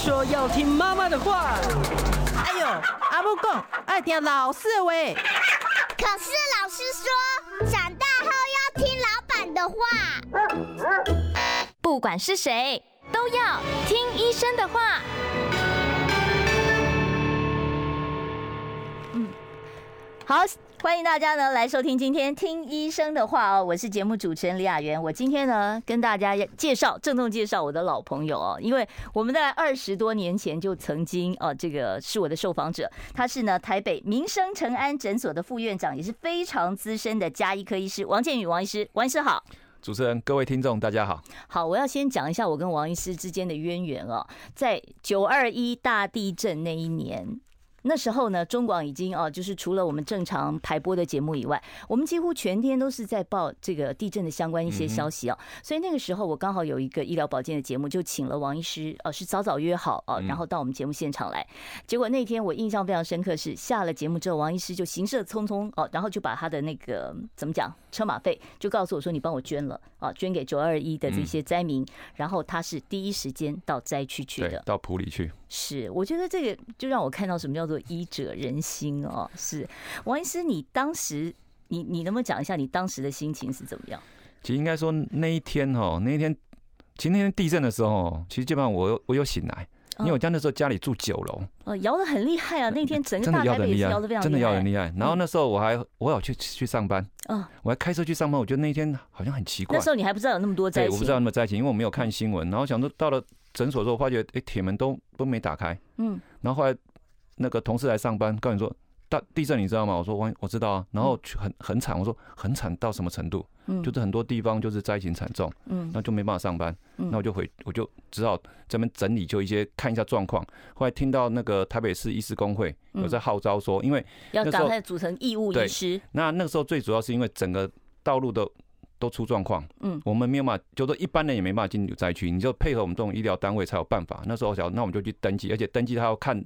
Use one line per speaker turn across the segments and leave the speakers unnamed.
说要听妈妈的话。
哎呦，阿母讲爱听老师的话。
可是老师说，长大后要听老板的话。
不管是谁，都要听医生的话。
嗯，好。欢迎大家呢来收听今天听医生的话哦，我是节目主持人李雅媛。我今天呢跟大家介绍，郑重介绍我的老朋友哦，因为我们在二十多年前就曾经哦，这个是我的受访者，他是呢台北民生诚安诊所的副院长，也是非常资深的加医科医师王建宇王医师。王医师好，
主持人各位听众大家好。
好，我要先讲一下我跟王医师之间的渊源哦，在九二一大地震那一年。那时候呢，中广已经哦，就是除了我们正常排播的节目以外，我们几乎全天都是在报这个地震的相关一些消息哦。所以那个时候我刚好有一个医疗保健的节目，就请了王医师，哦，是早早约好哦，然后到我们节目现场来。结果那天我印象非常深刻，是下了节目之后，王医师就行色匆匆哦，然后就把他的那个怎么讲车马费就告诉我说，你帮我捐了啊，捐给九二一的这些灾民。然后他是第一时间到灾区去的，
到普里去。
是，我觉得这个就让我看到什么叫做医者仁心哦。是，王医师，你当时，你你能不能讲一下你当时的心情是怎么样？
其实应该说那一天哦，那一天，其实那天地震的时候，其实基本上我我有醒来，因为我家那时候家里住九楼，
哦，摇的很厉害啊。那天整个大台北也摇的非常厉害，
真的摇得很厉害。然后那时候我还我有去去上班，嗯，我还开车去上班。我觉得那一天好像很奇怪。
那时候你还不知道有那么多灾情，
对，我不知道那么灾情，因为我没有看新闻。然后想说到了。诊所之后发觉，哎，铁门都都没打开。嗯，然后后来那个同事来上班，告诉你说大地震，你知道吗？我说我我知道啊。然后很很惨，我说很惨到什么程度？嗯，就是很多地方就是灾情惨重。嗯，那就没办法上班。嗯，那我就回，我就只好这边整理，就一些看一下状况。后来听到那个台北市医师工会有在号召说，因为
要赶快组成义务医师。
那那个时候最主要是因为整个道路的。都出状况，嗯，我们没有办法，就说一般人也没办法进入灾区，你就配合我们这种医疗单位才有办法。那时候我想，那我们就去登记，而且登记他要看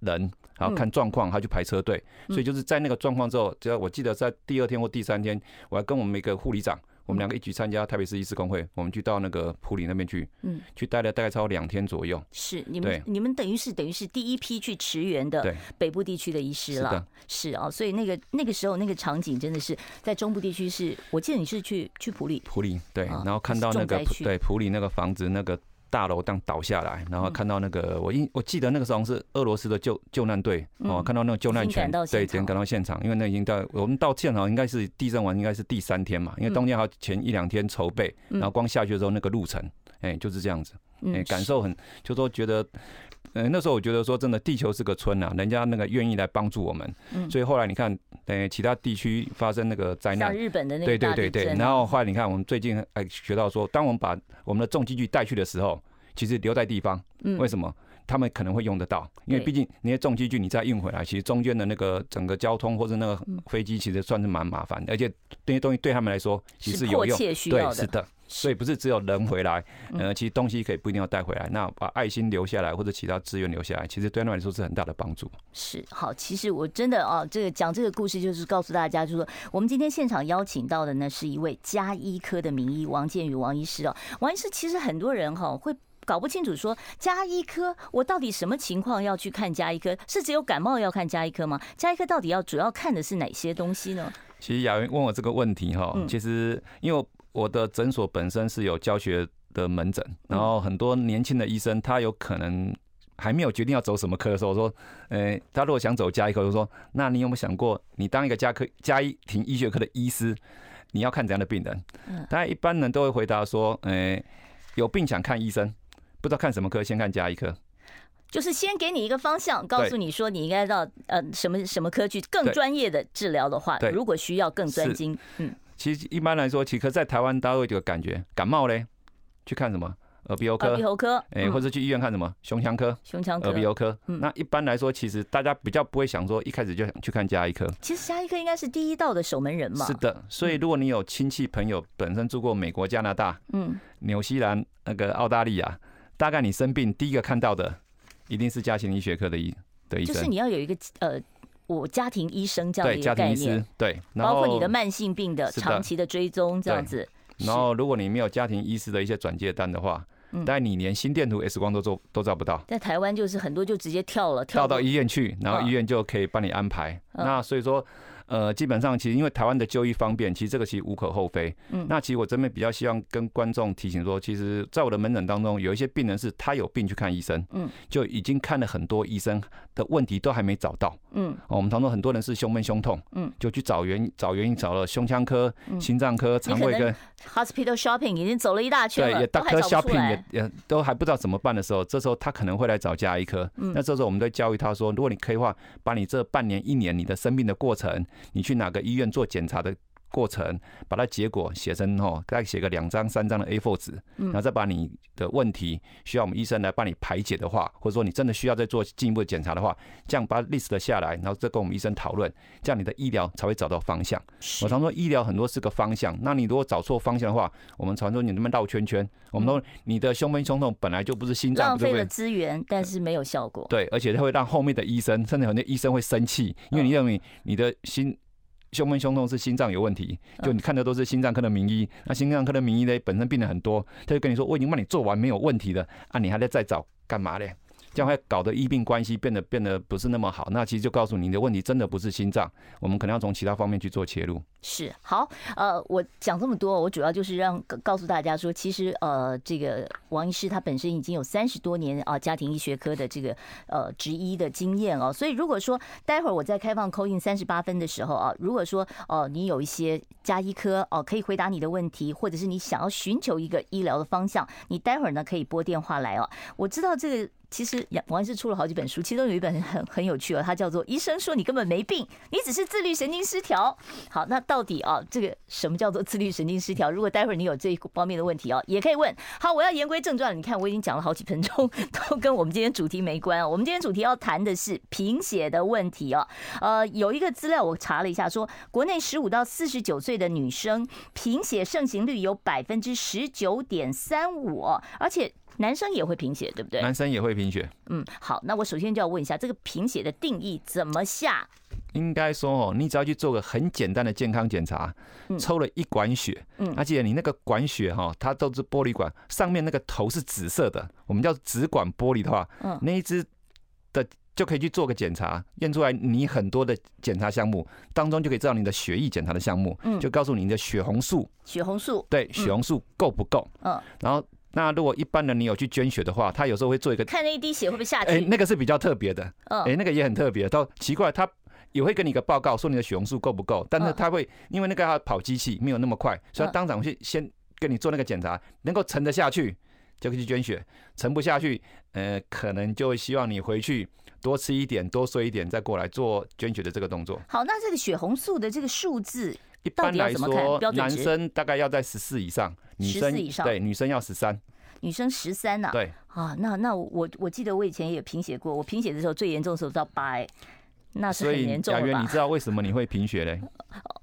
人，然后看状况，他去排车队。所以就是在那个状况之后，只要我记得在第二天或第三天，我还跟我们一个护理长。我们两个一起参加台北市医师工会，我们去到那个普里那边去，嗯，去待了大概超过两天左右。
是你们你们等于是等于是第一批去驰援的北部地区的医师了，是啊，所以那个那个时候那个场景真的是在中部地区，是我记得你是去去普里，
普里对，然后看到那个对普里那个房子那个。大楼当倒下来，然后看到那个我印我记得那个时候是俄罗斯的救救难队哦，看到那个救难犬，对，只能赶到现场，因为那已经到我们到现场应该是地震完应该是第三天嘛，因为当天还有前一两天筹备，然后光下去的时候那个路程，哎，就是这样子，哎，感受很，就说觉得。嗯，那时候我觉得说真的，地球是个村啊，人家那个愿意来帮助我们，所以后来你看，等其他地区发生那个灾难，
像日本的那个，
对对对对，然后后来你看，我们最近还学到说，当我们把我们的重机具带去的时候，其实留在地方，为什么？他们可能会用得到，因为毕竟那些重机具你再运回来，其实中间的那个整个交通或者那个飞机，其实算是蛮麻烦的，而且这些东西对他们来说其实有用，对，是的。所以不是只有人回来，呃，其实东西可以不一定要带回来。那把爱心留下来或者其他资源留下来，其实对他们来说是很大的帮助。
是好，其实我真的啊，这个讲这个故事就是告诉大家，就是说我们今天现场邀请到的呢是一位加医科的名医王建宇王医师哦。王医师其实很多人哈会搞不清楚说加医科我到底什么情况要去看加医科？是只有感冒要看加医科吗？加医科到底要主要看的是哪些东西呢？
其实雅云问我这个问题哈，其实因为。我的诊所本身是有教学的门诊，然后很多年轻的医生，他有可能还没有决定要走什么科的时候，我说，呃，他如果想走加医科，我说，那你有没有想过，你当一个加科家庭医学科的医师，你要看怎样的病人？大家，一般人都会回答说，呃，有病想看医生，不知道看什么科，先看加医科，
就是先给你一个方向，告诉你说你应该到呃什么什么科去更专业的治疗的话，如果需要更专精，嗯。
其实一般来说，其实在台湾大家会有个感觉，感冒嘞，去看什么？耳鼻喉科。
耳鼻喉科。
哎，或者去医院看什么？胸腔科。
胸腔科。
耳鼻喉科。那一般来说，其实大家比较不会想说，一开始就想去看加医科。
其实加医科应该是第一道的守门人嘛。
是的，所以如果你有亲戚朋友本身住过美国、加拿大、嗯、纽西兰、那个澳大利亚，大概你生病第一个看到的，一定是家庭医学科的医的医生。
就是你要有一个呃。我家庭医生这样的一个概念，
对，
包括你的慢性病的长期的追踪这样子。
然后，如果你没有家庭医师的一些转介单的话，但你连心电图、X 光都做都照不到。
在台湾就是很多就直接跳了，跳
到医院去，然后医院就可以帮你安排。那所以说。呃，基本上其实因为台湾的就医方便，其实这个其实无可厚非。嗯，那其实我这边比较希望跟观众提醒说，其实在我的门诊当中，有一些病人是他有病去看医生，嗯，就已经看了很多医生的问题都还没找到，嗯，我们常说很多人是胸闷胸痛，嗯，就去找原找原因，找了胸腔科、心脏科、肠胃科
，hospital shopping 已经走了一大圈了，
对，也大科 shopping 也也都还不知道怎么办的时候，这时候他可能会来找家医科，嗯，那这时候我们都教育他说，如果你可以的话，把你这半年一年你的生病的过程。你去哪个医院做检查的过程，把它结果写成哦，再写个两张三张的 A4 纸，然后再把你的问题需要我们医生来帮你排解的话，或者说你真的需要再做进一步的检查的话，这样把 list 下来，然后再跟我们医生讨论，这样你的医疗才会找到方向。我常说医疗很多是个方向，那你如果找错方向的话，我们常说你那么绕圈圈。我们说你的胸闷胸痛本来就不是心脏，
浪费了资源，但是没有效果。
对，而且它会让后面的医生，甚至很多医生会生气，因为你认为你的心。胸闷胸痛是心脏有问题，就你看的都是心脏科的名医，那心脏科的名医呢，本身病人很多，他就跟你说，我已经帮你做完没有问题的，啊，你还在再找干嘛嘞？将会搞得医病关系变得变得不是那么好，那其实就告诉你的问题真的不是心脏，我们可能要从其他方面去做切入。
是好，呃，我讲这么多，我主要就是让告诉大家说，其实呃，这个王医师他本身已经有三十多年啊家庭医学科的这个呃执医的经验哦，所以如果说待会儿我在开放 call in 三十八分的时候啊，如果说哦你有一些家医科哦可以回答你的问题，或者是你想要寻求一个医疗的方向，你待会儿呢可以拨电话来哦。我知道这个。其实杨王医师出了好几本书，其中有一本很很有趣哦，它叫做《医生说你根本没病，你只是自律神经失调》。好，那到底啊，这个什么叫做自律神经失调？如果待会儿你有这一方面的问题哦，也可以问。好，我要言归正传，你看我已经讲了好几分钟，都跟我们今天主题没关哦。我们今天主题要谈的是贫血的问题哦。呃，有一个资料我查了一下，说国内十五到四十九岁的女生贫血盛行率有百分之十九点三五，而且。男生也会贫血，对不对？
男生也会贫血。
嗯，好，那我首先就要问一下，这个贫血的定义怎么下？
应该说哦，你只要去做个很简单的健康检查，抽了一管血，嗯，而且你那个管血哈，它都是玻璃管，上面那个头是紫色的，我们叫紫管玻璃的话，嗯，那一支的就可以去做个检查，验出来你很多的检查项目当中就可以知道你的血液检查的项目，嗯，就告诉你的血红素，
血红素，
对，血红素够不够？嗯，然后。那如果一般人你有去捐血的话，他有时候会做一个
看那一滴血会不会下去？哎，
那个是比较特别的。嗯，哎，那个也很特别。到奇怪，他也会给你一个报告，说你的血红素够不够。但是他会因为那个要跑机器没有那么快，所以他当场去先跟你做那个检查，能够沉得下去就可以去捐血，沉不下去，呃，可能就会希望你回去多吃一点，多睡一点，再过来做捐血的这个动作。
好，那这个血红素的这个数字，
一般来说，男生大概要在十四以上。女生
以上，
对，女生要十三，
女生十三呐。
对
啊，那那我我记得我以前也贫血过，我贫血的时候最严重的时候到八，哎，那是很严重的吧？
雅媛，你知道为什么你会贫血嘞？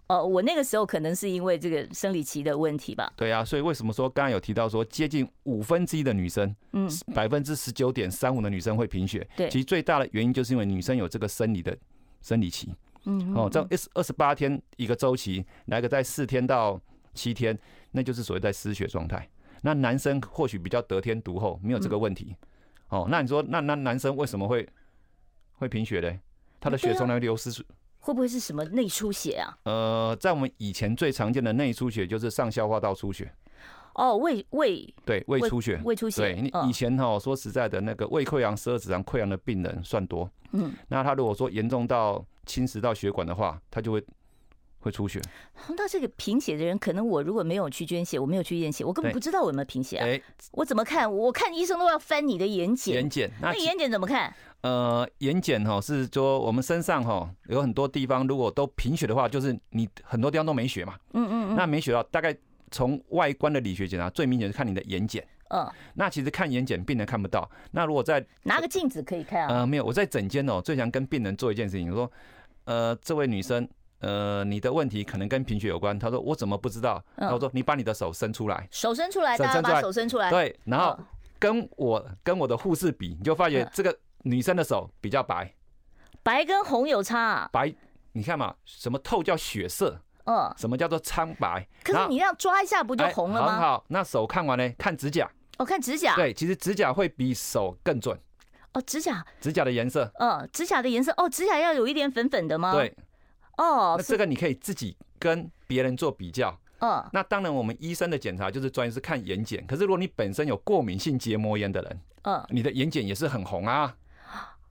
哦，我那个时候可能是因为这个生理期的问题吧。
对啊，所以为什么说刚刚有提到说接近五分之一的女生，嗯，百分之十九点三五的女生会贫血？对，其实最大的原因就是因为女生有这个生理的生理期，嗯，哦，这样二二十八天一个周期，来个在四天到七天。那就是所谓在失血状态。那男生或许比较得天独厚，没有这个问题。哦，那你说，那那男生为什么会会贫血呢？他的血从来流失，
会不会是什么内出血啊？
呃，在我们以前最常见的内出血就是上消化道出血。
哦，胃胃
对胃出血，
胃出血。
对，你以前哈说实在的，那个胃溃疡、十二指肠溃疡的病人算多。嗯，那他如果说严重到侵蚀到血管的话，他就会。会出血，
那这个贫血的人，可能我如果没有去捐血，我没有去验血，我根本不知道我有没有贫血啊。欸、我怎么看？我看医生都要翻你的眼睑。
眼睑，那
眼睑怎么看？
呃，眼睑哈是说我们身上哈有很多地方，如果都贫血的话，就是你很多地方都没血嘛。嗯嗯嗯。那没血了，大概从外观的理学检查，最明显是看你的眼睑。嗯。那其实看眼睑，病人看不到。那如果在
拿个镜子可以看啊？
呃，没有，我在诊间哦，最想跟病人做一件事情，我说，呃，这位女生。呃，你的问题可能跟贫血有关。她说我怎么不知道？他说你把你的手伸出来，
手伸出来，大家把手伸出来。
对，然后跟我跟我的护士比，你就发觉这个女生的手比较白，
白跟红有差。
白，你看嘛，什么透叫血色？嗯，什么叫做苍白？
可是你这样抓一下不就红了吗？
很好，那手看完呢，看指甲。
哦，看指甲。
对，其实指甲会比手更准。
哦，指甲，
指甲的颜色。
嗯，指甲的颜色。哦，指甲要有一点粉粉的吗？
对。
哦，
那这个你可以自己跟别人做比较。
嗯。
那当然，我们医生的检查就是专业是看眼睑。可是如果你本身有过敏性结膜炎的人，
嗯，
你的眼睑也是很红啊。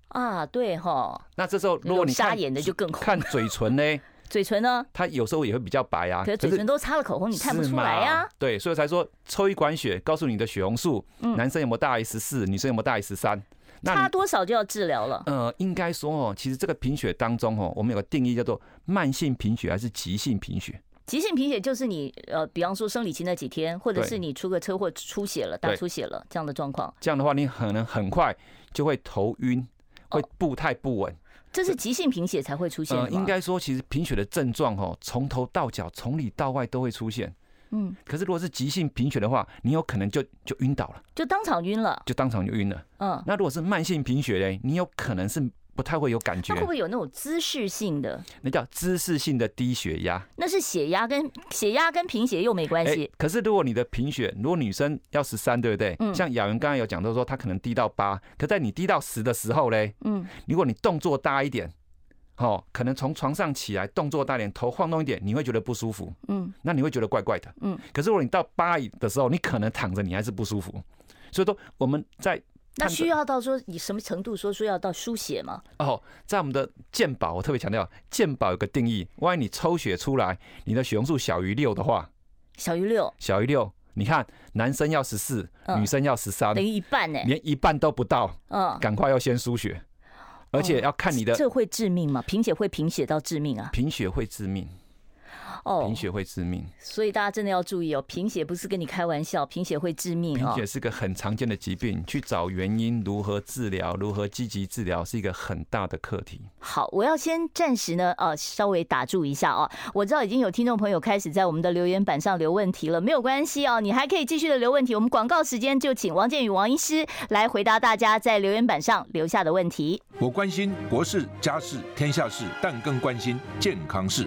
啊，对哈。
那这时候如果你
沙眼的就更红。
看嘴唇呢？
嘴唇呢？
它有时候也会比较白啊。
可是嘴唇都擦了口红，你看不出来呀。
对，所以才说抽一管血，告诉你的血红素，男生有没有大于十四，女生有没有大于十三。
差多少就要治疗了？
呃，应该说哦，其实这个贫血当中哦，我们有个定义叫做慢性贫血还是急性贫血？
急性贫血就是你呃，比方说生理期那几天，或者是你出个车祸出血了，大出血了这样的状况。
这样的话，你可能很快就会头晕，会步态不稳。
这是急性贫血才会出现的？
呃，应该说，其实贫血的症状哦，从头到脚，从里到外都会出现。
嗯，
可是如果是急性贫血的话，你有可能就就晕倒了，
就当场晕了，
就当场就晕了。
嗯，
那如果是慢性贫血嘞，你有可能是不太会有感觉。
那会不会有那种姿势性的？
那叫姿势性的低血压。
那是血压跟血压跟贫血又没关系。
欸。可是如果你的贫血，如果女生要十三，对不对？嗯。像雅文刚刚有讲到说，她可能低到八，可在你低到十的时候嘞，嗯，如果你动作大一点。哦，可能从床上起来，动作大点，头晃动一点，你会觉得不舒服。
嗯，
那你会觉得怪怪的。
嗯，
可是如果你到八的时候，你可能躺着，你还是不舒服。所以说我们在
那需要到说以什么程度说说要到输血吗？
哦，在我们的健保，我特别强调，健保有个定义，万一你抽血出来，你的血红素小于六的话，
小于六，
小于六，你看男生要十四，女生要十三，
等于一半呢，
连一半都不到。
嗯，
赶快要先输血。而且要看你的，
这会致命吗？贫血会贫血到致命啊？
贫血会致命。
哦，
贫血会致命，
所以大家真的要注意哦。贫血不是跟你开玩笑，贫血会致命。
贫血是个很常见的疾病，去找原因，如何治疗，如何积极治疗，是一个很大的课题。
好，我要先暂时呢，呃，稍微打住一下哦。我知道已经有听众朋友开始在我们的留言板上留问题了，没有关系哦，你还可以继续的留问题。我们广告时间就请王建宇王医师来回答大家在留言板上留下的问题。
我关心国事、家事、天下事，但更关心健康事。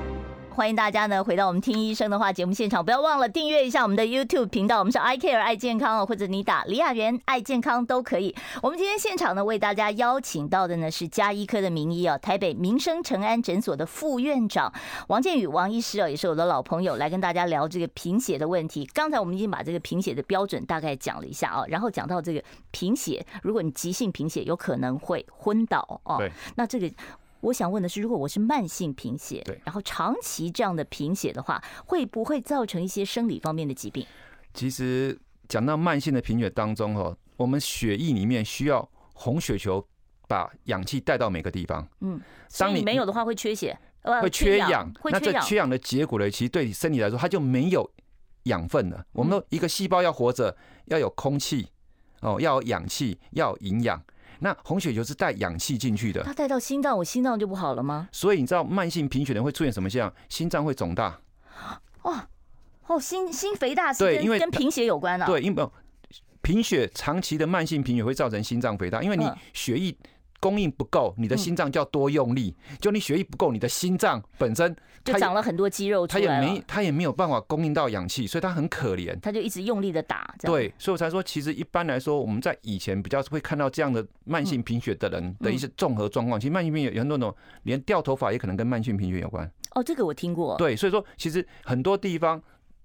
欢迎大家呢回到我们听医生的话节目现场，不要忘了订阅一下我们的 YouTube 频道，我们是 I Care 爱健康哦，或者你打李雅媛爱健康都可以。我们今天现场呢为大家邀请到的呢是加医科的名医啊，台北民生诚安诊所的副院长王建宇王医师哦，也是我的老朋友，来跟大家聊这个贫血的问题。刚才我们已经把这个贫血的标准大概讲了一下啊，然后讲到这个贫血，如果你急性贫血，有可能会昏倒哦。
对，
那这个。我想问的是，如果我是慢性贫血，
对，
然后长期这样的贫血的话，会不会造成一些生理方面的疾病？
其实讲到慢性的贫血当中，哈，我们血液里面需要红血球把氧气带到每个地方。
嗯，当你没有的话会缺血，
会缺氧。
会缺氧。
那这缺氧的结果呢，其实对你身体来说，它就没有养分了。我们说一个细胞要活着，要有空气，哦，要有氧气，要有营养。那红血球是带氧气进去的，
它带到心脏，我心脏就不好了吗？
所以你知道慢性贫血人会出现什么现象？心脏会肿大。
哦哦，心心肥大是跟跟贫血有关啊？
对，因为贫血长期的慢性贫血会造成心脏肥大，因为你血液。供应不够，你的心脏就要多用力。就你血液不够，你的心脏本身
就长了很多肌肉出来了，
它也没它也没有办法供应到氧气，所以它很可怜。
它就一直用力的打。
对，所以我才说，其实一般来说，我们在以前比较会看到这样的慢性贫血的人的一些综合状况。其实慢性贫血有很多种，连掉头发也可能跟慢性贫血有关。
哦，这个我听过。
对，所以说其实很多地方。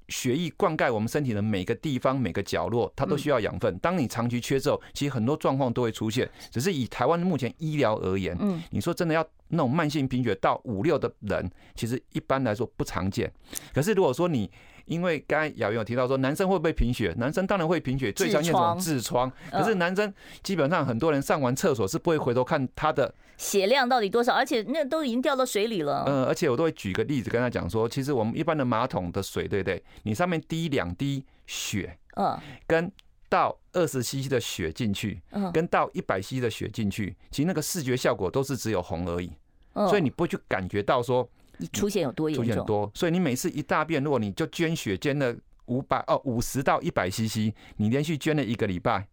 血液灌溉我们身体的每个地方、每个角落，它都需要养分。当你长期缺之后，其实很多状况都会出现。只是以台湾目前医疗而言，嗯，你说真的要那种慢性贫血到五六的人，其实一般来说不常见。可是如果说你因为刚才雅云有提到说，男生会不会贫血？男生当然会贫血，最常见这种痔疮。可是男生基本上很多人上完厕所是不会回头看他的
血量到底多少，而且那都已经掉到水里了。
嗯，而且我都会举个例子跟他讲说，其实我们一般的马桶的水，对不对？你上面滴两滴血，嗯，跟倒二十 cc 的血进去，嗯跟倒一百 cc 的血进去，其实那个视觉效果都是只有红而已，所以你不会去感觉到说
出现有多严重。
出现多，所以你每次一大便，如果你就捐血捐了五百哦五十到一百 cc，你连续捐了一个礼拜，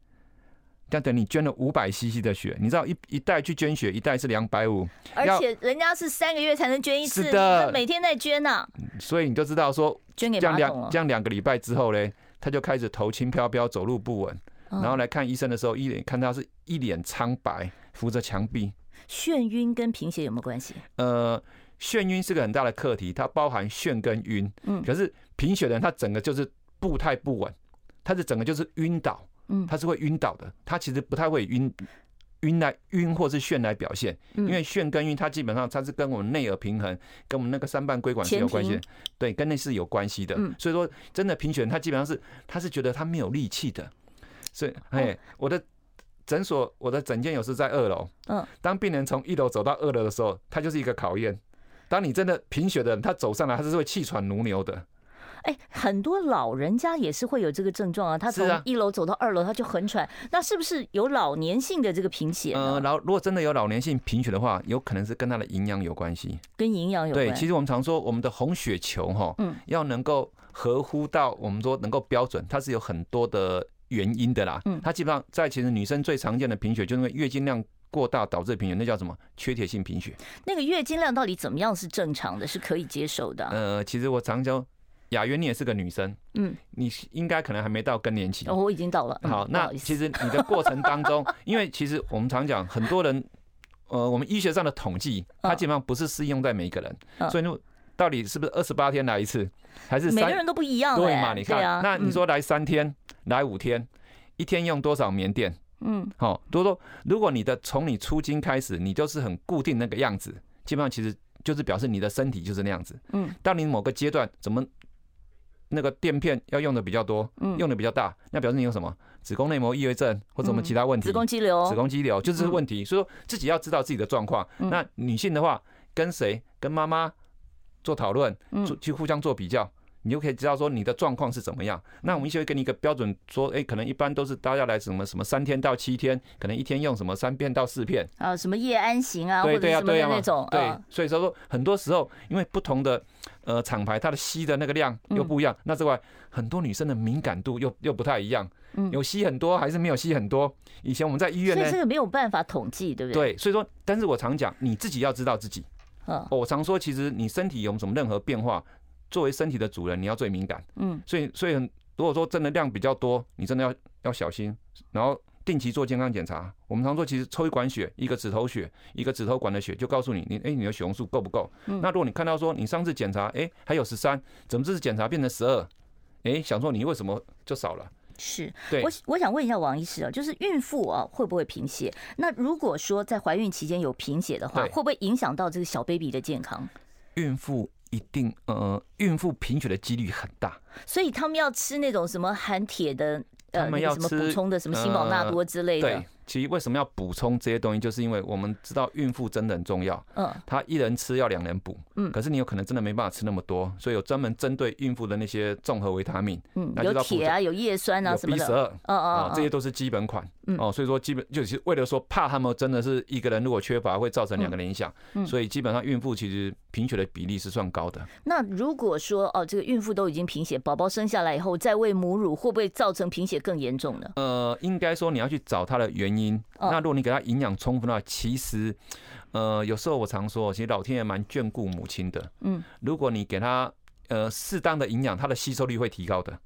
但等你捐了五百 cc 的血，你知道一一袋去捐血一袋是两百五，
而且人家是三个月才能捐一次，
是的，
每天在捐呐，
所以你就知道说
捐给
这样两这样两个礼拜之后嘞。他就开始头轻飘飘，走路不稳，然后来看医生的时候，一脸看他是一脸苍白，扶着墙壁。
眩晕跟贫血有没有关系？
呃，眩晕是个很大的课题，它包含眩跟晕。嗯，可是贫血的人他整个就是步态不稳，他是整个就是晕倒。嗯，他是会晕倒的，他其实不太会晕。晕来晕或是眩来表现，因为眩跟晕，它基本上它是跟我们内耳平衡，跟我们那个三瓣规管是有关系的，对，跟那是有关系的。所以说，真的贫血，他基本上是他是觉得他没有力气的。所以，哎，我的诊所，我的诊间有时在二楼。嗯，当病人从一楼走到二楼的时候，他就是一个考验。当你真的贫血的人，他走上来，他是会气喘如牛的。
哎，很多老人家也是会有这个症状啊。他从一楼走到二楼，他就很喘。那是不是有老年性的这个贫血？
呃，老如果真的有老年性贫血的话，有可能是跟他的营养有关系。
跟营养有关。
对，其实我们常说，我们的红血球哈，嗯，要能够合乎到我们说能够标准，它是有很多的原因的啦。嗯，它基本上在其实女生最常见的贫血，就是因为月经量过大导致贫血，那叫什么？缺铁性贫血。
那个月经量到底怎么样是正常的，是可以接受的？
呃，其实我常教。雅媛，你也是个女生，嗯，你应该可能还没到更年期。
哦，我已经到了。
好，那其实你的过程当中，因为其实我们常讲，很多人，呃，我们医学上的统计，它基本上不是适用在每一个人，所以到底是不是二十八天来一次，还是
每个人都不一样？
对嘛？你看，那你说来三天，来五天，一天用多少棉垫？嗯，好，多多，如果你的从你出经开始，你就是很固定那个样子，基本上其实就是表示你的身体就是那样子。嗯，到你某个阶段怎么？那个垫片要用的比较多，用的比较大，那表示你有什么子宫内膜异位症或者什么其他问题？
子宫肌瘤，
子宫肌瘤就是问题。所以说自己要知道自己的状况。那女性的话，跟谁？跟妈妈做讨论，做去互相做比较。你就可以知道说你的状况是怎么样。那我们就会给你一个标准，说，哎，可能一般都是大家来什么什么三天到七天，可能一天用什么三片到四片
啊，什么夜安型啊，或者什么那种。
对，所以说说很多时候，因为不同的呃厂牌，它的吸的那个量又不一样。那之外，很多女生的敏感度又又不太一样，有吸很多还是没有吸很多。以前我们在医院呢，
所以这个没有办法统计，对不对？
对，所以说，但是我常讲，你自己要知道自己。我常说，其实你身体有什么任何变化。作为身体的主人，你要最敏感。嗯，所以所以如果说真的量比较多，你真的要要小心，然后定期做健康检查。我们常说，其实抽一管血，一个指头血，一个指头管的血，就告诉你，你哎，你的血红素够不够？那如果你看到说你上次检查，哎，还有十三，怎么这次检查变成十二？哎，想说你为什么就少了？
是，对，我我想问一下王医师啊，就是孕妇啊会不会贫血？那如果说在怀孕期间有贫血的话，会不会影响到这个小 baby 的健康？
孕妇。一定呃，孕妇贫血的几率很大，
所以他们要吃那种什么含铁的，呃，那个什么补充的，什么辛宝纳多之类的。
对，其实为什么要补充这些东西，就是因为我们知道孕妇真的很重要。嗯，她一人吃要两人补。嗯，可是你有可能真的没办法吃那么多，所以有专门针对孕妇的那些综合维他命。嗯，
有铁啊，有叶酸啊，什
么 B 十二。嗯嗯，这些都是基本款。哦，所以说基本就是为了说怕他们真的是一个人如果缺乏会造成两个人影响，所以基本上孕妇其实贫血的比例是算高的。
那如果说哦，这个孕妇都已经贫血，宝宝生下来以后再喂母乳，会不会造成贫血更严重呢？
呃，应该说你要去找它的原因。那如果你给他营养充分的话，其实呃有时候我常说，其实老天爷蛮眷顾母亲的。嗯，如果你给他呃适当的营养，它的吸收率会提高的。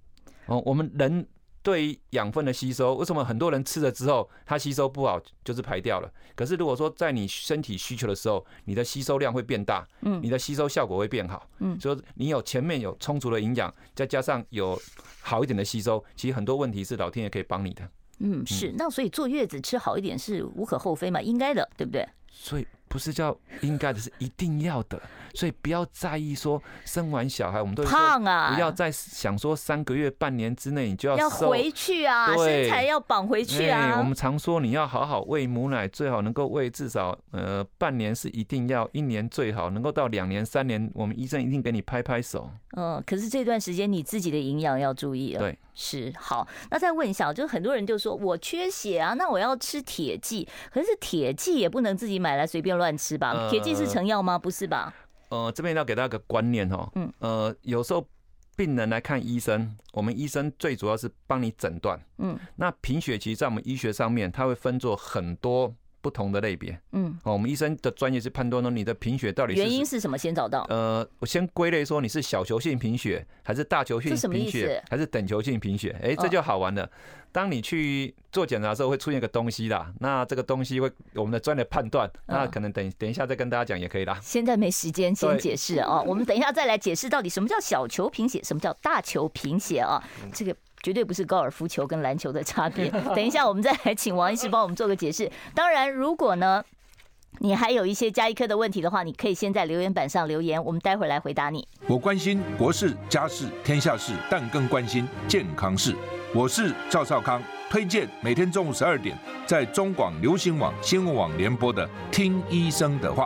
哦，我们人。对于养分的吸收，为什么很多人吃了之后，它吸收不好，就是排掉了？可是如果说在你身体需求的时候，你的吸收量会变大，嗯，你的吸收效果会变好，嗯，所以你有前面有充足的营养，再加上有好一点的吸收，其实很多问题是老天爷可以帮你的。
嗯，是，那所以坐月子吃好一点是无可厚非嘛，应该的，对不对？
所以不是叫应该的，是一定要的。所以不要在意说生完小孩，我们都
胖啊！
不要再想说三个月、半年之内你就要
要回去啊，身材要绑回去啊。
我们常说你要好好喂母奶，最好能够喂至少呃半年是一定要，一年最好能够到两年、三年，我们医生一定给你拍拍手。
嗯，可是这段时间你自己的营养要注意了。
对，
是好。那再问一下，就是很多人就说我缺血啊，那我要吃铁剂，可是铁剂也不能自己买来随便乱吃吧？铁剂是成药吗？不是吧？
呃，这边要给大家个观念哦，嗯，呃，有时候病人来看医生，我们医生最主要是帮你诊断，嗯，那贫血其实在我们医学上面，它会分作很多。不同的类别，嗯，哦，我们医生的专业是判断呢你的贫血到底是
原因是什么，先找到。
呃，我先归类说你是小球性贫血，还是大球性贫血，还是等球性贫血？哎，这就好玩了。当你去做检查的时候，会出现一个东西啦，那这个东西会我们的专业判断，那可能等等一下再跟大家讲也可以啦。
现在没时间先解释啊，我们等一下再来解释到底什么叫小球贫血，什么叫大球贫血啊？这个。绝对不是高尔夫球跟篮球的差别。等一下，我们再来请王医师帮我们做个解释。当然，如果呢，你还有一些加一科的问题的话，你可以先在留言板上留言，我们待会来回答你。
我关心国事、家事、天下事，但更关心健康事。我是赵少康，推荐每天中午十二点在中广流行网、新闻网联播的《听医生的话》。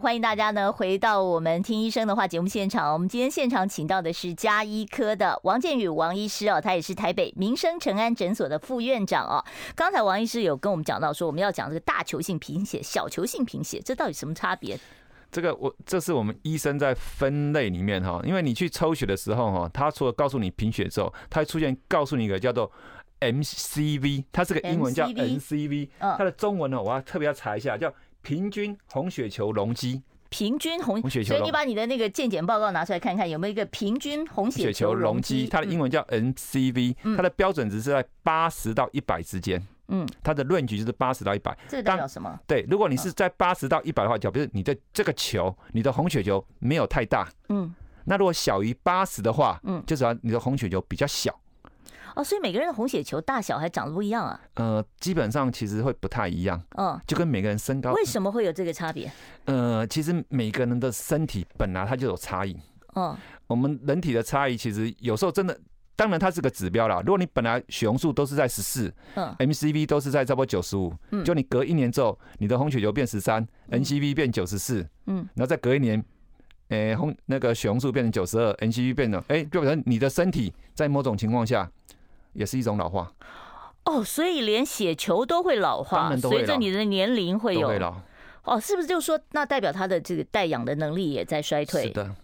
欢迎大家呢回到我们听医生的话节目现场。我们今天现场请到的是加医科的王建宇王医师哦，他也是台北民生诚安诊所的副院长哦。刚才王医师有跟我们讲到说，我们要讲这个大球性贫血、小球性贫血，这到底什么差别？
这个我这是我们医生在分类里面哈，因为你去抽血的时候哈，他除了告诉你贫血之后，他会出现告诉你一个叫做 MCV，它是个英文叫 MCV，它的中文呢，我要特别要查一下，叫。平均红血球容积，
平均红血球，所以你把你的那个健检报告拿出来看看，有没有一个平均红血球容积？
它的英文叫 MCV，它的标准值是在八十到一百之间。嗯，它的 range 就是八十到一百。
这代表什么？
对，如果你是在八十到一百的话，就比如你的这个球，你的红血球没有太大。嗯，那如果小于八十的话，嗯，就主要你的红血球比较小。
哦，所以每个人的红血球大小还长得不一样啊？
呃，基本上其实会不太一样。嗯，就跟每个人身高。
为什么会有这个差别？
呃，其实每个人的身体本来它就有差异。嗯，我们人体的差异其实有时候真的，当然它是个指标啦。如果你本来血红素都是在十四，嗯，MCV 都是在差不多九十五，嗯，就你隔一年之后，你的红血球变十三，MCV 变九十四，嗯，然后再隔一年，诶，红那个血红素变成九十二，MCV 变了，哎，就可能你的身体在某种情况下。也是一种老化
哦，所以连血球都会老化，随着你的年龄会有哦，是不是？就是说，那代表他的这个代氧的能力也在衰退。
是的，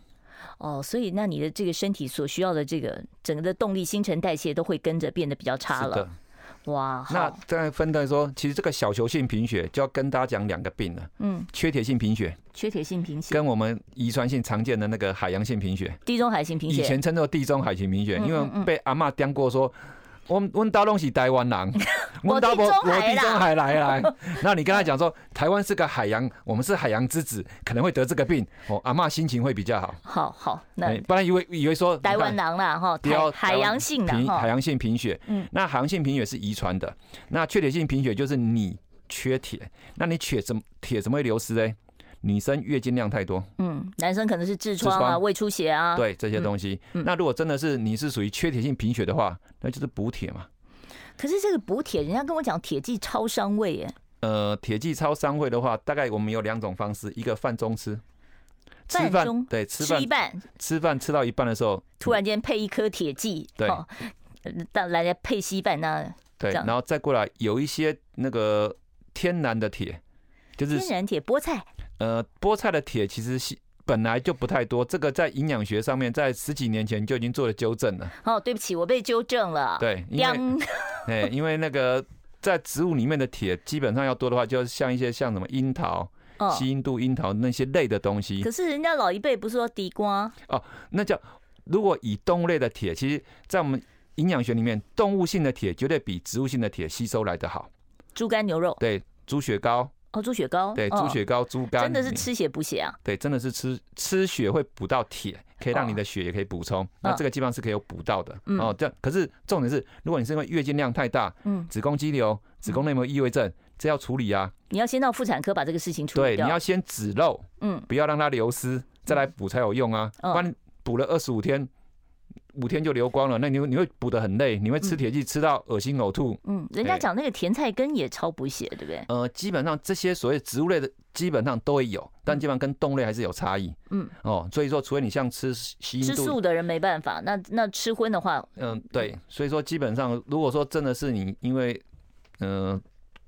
哦，所以那你的这个身体所需要的这个整个的动力、新陈代谢都会跟着变得比较差了。哇，
那再分的说，其实这个小球性贫血就要跟大家讲两个病了。嗯，缺铁性贫血，
缺铁性贫血，
跟我们遗传性常见的那个海洋性贫血，
地中海性贫血，
以前称作地中海型贫血，因为被阿嬷讲过说。我我大东是台湾人，
我大伯我
地中海来来。那你跟他讲说，台湾是个海洋，我们是海洋之子，可能会得这个病。哦，阿嬷心情会比较好。
好好，那
不然以为以为说
台湾人啦哈，海洋性的
海洋性贫血。嗯，那海洋性贫血是遗传的。那缺铁性贫血就是你缺铁，那你铁怎么铁怎么会流失呢？女生月经量太多，
嗯，男生可能是痔疮啊、胃出血啊，
对这些东西。那如果真的是你是属于缺铁性贫血的话，那就是补铁嘛。
可是这个补铁，人家跟我讲铁剂超伤胃耶。
呃，铁剂超伤胃的话，大概我们有两种方式，一个饭中吃，吃饭对吃饭
一半，
吃饭吃到一半的时候，
突然间配一颗铁剂，对，到来来配稀饭那
对，然后再过来有一些那个天然的铁，就是
天然铁菠菜。
呃，菠菜的铁其实是本来就不太多，这个在营养学上面，在十几年前就已经做了纠正了。
哦，对不起，我被纠正了。
对，因为，哎，因为那个在植物里面的铁基本上要多的话，就像一些像什么樱桃、哦西印度樱桃那些类的东西。
可是人家老一辈不是说地瓜？
哦，那叫如果以动物类的铁，其实，在我们营养学里面，动物性的铁绝对比植物性的铁吸收来得好。
猪肝牛肉，
对，猪血糕。
哦，猪血糕，
对，猪血糕、猪肝，
真的是吃血补血啊！
对，真的是吃吃血会补到铁，可以让你的血也可以补充。那这个基本上是可以有补到的哦。这样，可是重点是，如果你是因为月经量太大，嗯，子宫肌瘤、子宫内膜异位症，这要处理啊。
你要先到妇产科把这个事情处理
掉。对，你要先止漏，嗯，不要让它流失，再来补才有用啊。不然补了二十五天。五天就流光了，那你你会补得很累，你会吃铁剂吃到恶心呕吐。
嗯，人家讲那个甜菜根也超补血，对不对？
呃，基本上这些所谓植物类的基本上都会有，但基本上跟动类还是有差异。嗯，哦，所以说，除非你像吃西
吃素的人没办法，那那吃荤的话，
嗯，对，所以说基本上如果说真的是你因为嗯、呃、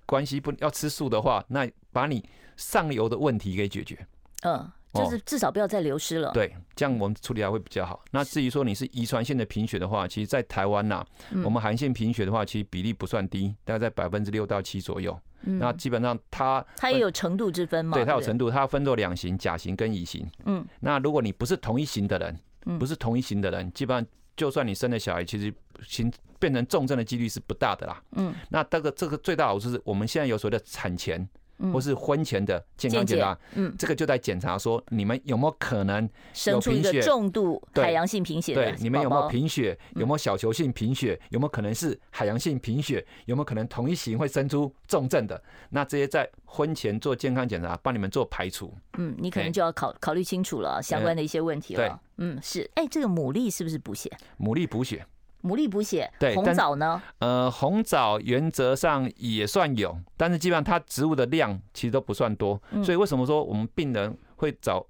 关系不要吃素的话，那把你上游的问题给解决。
嗯。就是至少不要再流失了。
对，这样我们处理还会比较好。那至于说你是遗传性的贫血的话，其实，在台湾呐，我们寒性贫血的话，其实比例不算低，大概在百分之六到七左右。那基本上它
它也有程度之分嘛？
对，它有程度，它分作两型，甲型跟乙型。嗯。那如果你不是同一型的人，不是同一型的人，基本上就算你生了小孩，其实形变成重症的几率是不大的啦。嗯。那这个这个最大好处是我们现在有所谓的产前。或是婚前的健康检查，嗯，这个就在检查说你们有没有可能
生出一个重度海洋性贫血？
对，你们有没有贫血？有没有小球性贫血？有没有可能是海洋性贫血？有没有可能同一型会生出重症的？那这些在婚前做健康检查，帮你们做排除。
嗯，你可能就要考考虑清楚了相关的一些问题了。对，嗯，是。哎，这个牡蛎是不是补血？
牡蛎补血。
牡蛎补血，
对，
红枣呢？
呃，红枣原则上也算有，但是基本上它植物的量其实都不算多，嗯、所以为什么说我们病人会找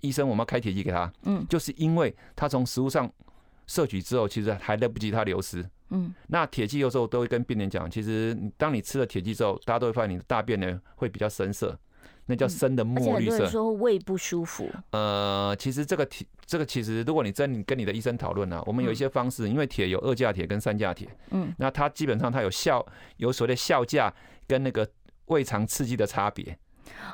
医生，我们要开铁剂给他？嗯，就是因为他从食物上摄取之后，其实还来不及它流失。嗯，那铁剂有时候都会跟病人讲，其实当你吃了铁剂之后，大家都会发现你的大便呢会比较深色。那叫深的墨绿色。
说胃不舒服。
呃，其实这个铁，这个其实如果你真你跟你的医生讨论呢，我们有一些方式，因为铁有二价铁跟三价铁。嗯。那它基本上它有效，有所谓的效价跟那个胃肠刺激的差别。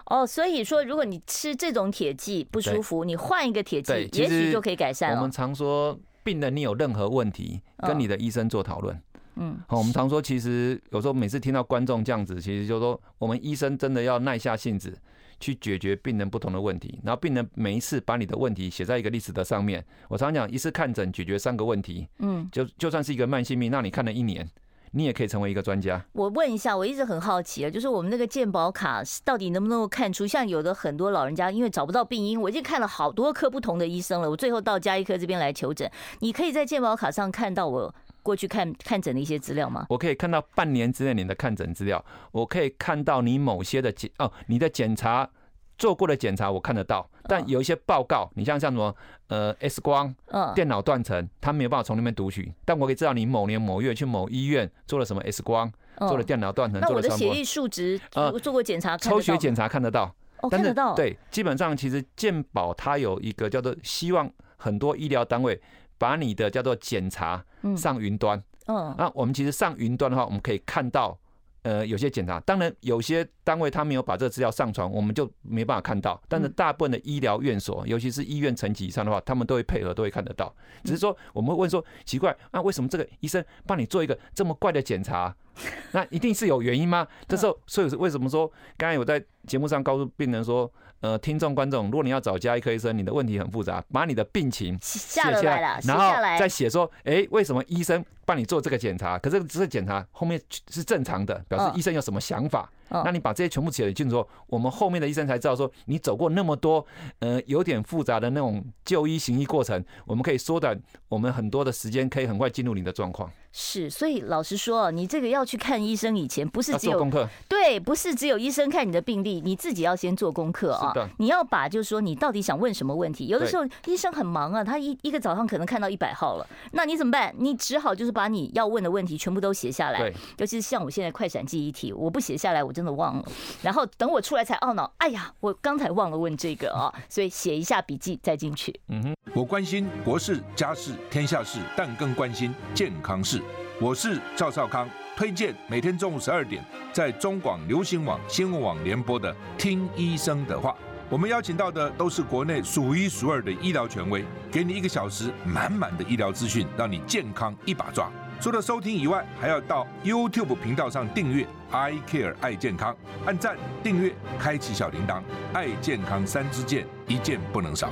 哦，所以说如果你吃这种铁剂不舒服，你换一个铁剂，也许就可以改善了。
我们常说，病人你有任何问题，跟你的医生做讨论。嗯，好，我们常说，其实有时候每次听到观众这样子，其实就是说，我们医生真的要耐下性子去解决病人不同的问题。然后病人每一次把你的问题写在一个历史的上面，我常讲，一次看诊解决三个问题，嗯，就就算是一个慢性病，那你看了一年，你也可以成为一个专家。
我问一下，我一直很好奇啊，就是我们那个健保卡到底能不能够看出，像有的很多老人家因为找不到病因，我已经看了好多科不同的医生了，我最后到加医科这边来求诊，你可以在健保卡上看到我。过去看看诊的一些资料吗？
我可以看到半年之内你的看诊资料，我可以看到你某些的检哦，你的检查做过的检查我看得到，但有一些报告，你像像什么呃 X 光，嗯，电脑断层，他没有办法从那边读取，但我可以知道你某年某月去某医院做了什么 X 光，做了电脑断层，
那我的血液数值呃做过检查，
抽血检查看得到，
哦，看得到，
对，基本上其实健保它有一个叫做希望很多医疗单位。把你的叫做检查上云端，嗯，那我们其实上云端的话，我们可以看到，呃，有些检查，当然有些单位他没有把这个资料上传，我们就没办法看到。但是大部分的医疗院所，尤其是医院层级以上的话，他们都会配合，都会看得到。只是说，我们会问说，奇怪，那为什么这个医生帮你做一个这么怪的检查？那一定是有原因吗？这时候，所以为什么说，刚才我在节目上告诉病人说，呃，听众观众，如果你要找家医科医生，你的问题很复杂，把你的病情写下来，然后再写说，哎，为什么医生帮你做这个检查？可是这个检查后面是正常的，表示医生有什么想法？那你把这些全部写进去之后，我们后面的医生才知道说，你走过那么多，呃，有点复杂的那种就医行医过程，我们可以缩短我们很多的时间，可以很快进入你的状况。
是，所以老实说，你这个要去看医生以前，不是只有
功课，
对，不是只有医生看你的病历，你自己要先做功课啊。你要把就是说，你到底想问什么问题？有的时候医生很忙啊，他一一个早上可能看到一百号了，那你怎么办？你只好就是把你要问的问题全部都写下来。对，尤其是像我现在快闪记忆题，我不写下来我真的忘了，然后等我出来才懊恼，哎呀，我刚才忘了问这个啊，所以写一下笔记再进去。
嗯哼，我关心国事、家事、天下事，但更关心健康事。我是赵少康，推荐每天中午十二点在中广流行网、新闻网联播的《听医生的话》。我们邀请到的都是国内数一数二的医疗权威，给你一个小时满满的医疗资讯，让你健康一把抓。除了收听以外，还要到 YouTube 频道上订阅。，I Care 爱健康，按赞、订阅、开启小铃铛，爱健康三支箭，一件不能少。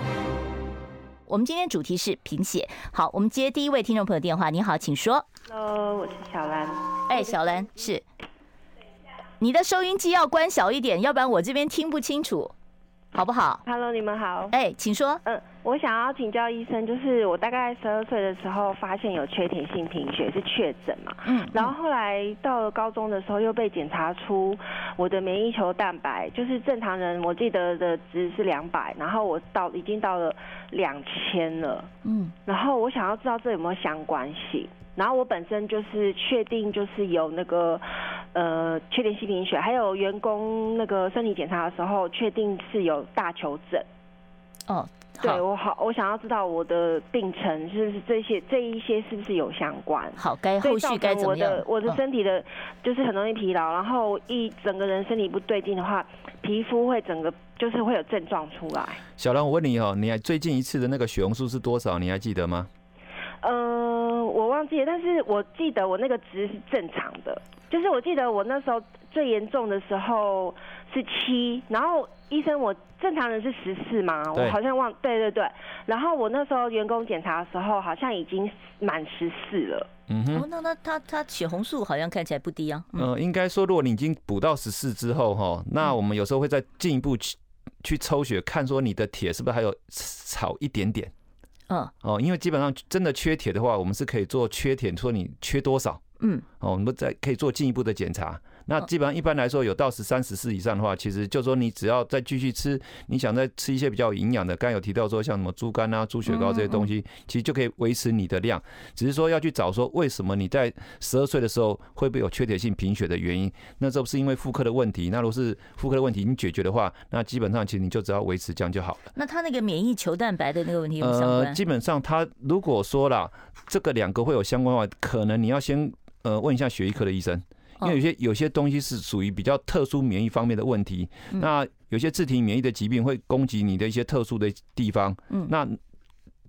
我们今天主题是贫血。好，我们接第一位听众朋友电话。你好，请说。
Hello，我是小兰。
哎，小兰是。你的收音机要关小一点，要不然我这边听不清楚。好不好
？Hello，你们好。
哎、欸，请说。
嗯，我想要请教医生，就是我大概十二岁的时候发现有缺铁性贫血，是确诊嘛？嗯。然后后来到了高中的时候又被检查出我的免疫球蛋白，就是正常人我记得的值是两百，然后我到已经到了两千了。嗯。然后我想要知道这有没有相关性？然后我本身就是确定就是有那个。呃，缺铁性贫血，还有员工那个身体检查的时候，确定是有大球疹。
哦，
对我好，我想要知道我的病程是不是这些这一些是不是有相关？
好，该后续该怎么样？
我的我的身体的，就是很容易疲劳，然后一整个人身体不对劲的话，皮肤会整个就是会有症状出来。
小兰，我问你哦，你还最近一次的那个血红素是多少？你还记得吗？
呃，我忘记了，但是我记得我那个值是正常的。就是我记得我那时候最严重的时候是七，然后医生我正常人是十四嘛，我好像忘，对对对，然后我那时候员工检查的时候好像已经满十四了。
嗯哼，那那他他血红素好像看起来不低啊。
嗯，应该说如果你已经补到十四之后哈，那我们有时候会再进一步去去抽血，看说你的铁是不是还有少一点点。嗯，哦，因为基本上真的缺铁的话，我们是可以做缺铁，说你缺多少。嗯，哦，我们再可以做进一步的检查。那基本上一般来说，有到十三、十四以上的话，其实就说你只要再继续吃，你想再吃一些比较营养的，刚才有提到说像什么猪肝啊、猪血糕这些东西，其实就可以维持你的量。只是说要去找说为什么你在十二岁的时候会不会有缺铁性贫血的原因？那这不是因为妇科的问题？那如果是妇科的问题已经解决的话，那基本上其实你就只要维持这样就好了。
那他那个免疫球蛋白的那个问题有没有相关？
呃，基本上他如果说啦，这个两个会有相关的话，可能你要先。呃，问一下血液科的医生，因为有些有些东西是属于比较特殊免疫方面的问题。那有些自体免疫的疾病会攻击你的一些特殊的地方。嗯，那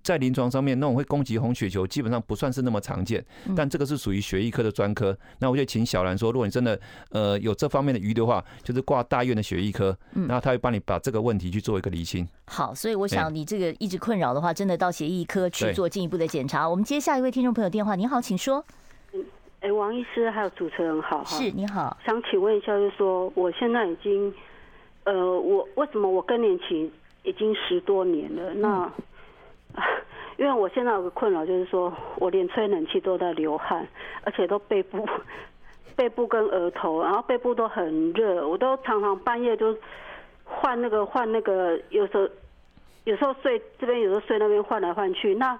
在临床上面，那种会攻击红血球，基本上不算是那么常见。但这个是属于血液科的专科。那我就请小兰说，如果你真的呃有这方面的疑虑的话，就是挂大院的血液科，那他会帮你把这个问题去做一个厘清。
好，所以我想你这个一直困扰的话，真的到血液科去做进一步的检查。我们接下一位听众朋友电话，你好，请说。
哎，王医师，还有主持人好，
是，你好，
想请问一下，就是说，我现在已经，呃，我为什么我更年期已经十多年了？那，因为我现在有个困扰，就是说我连吹冷气都在流汗，而且都背部、背部跟额头，然后背部都很热，我都常常半夜就换那个换那个，有时候有时候睡这边，有时候睡那边，换来换去。那，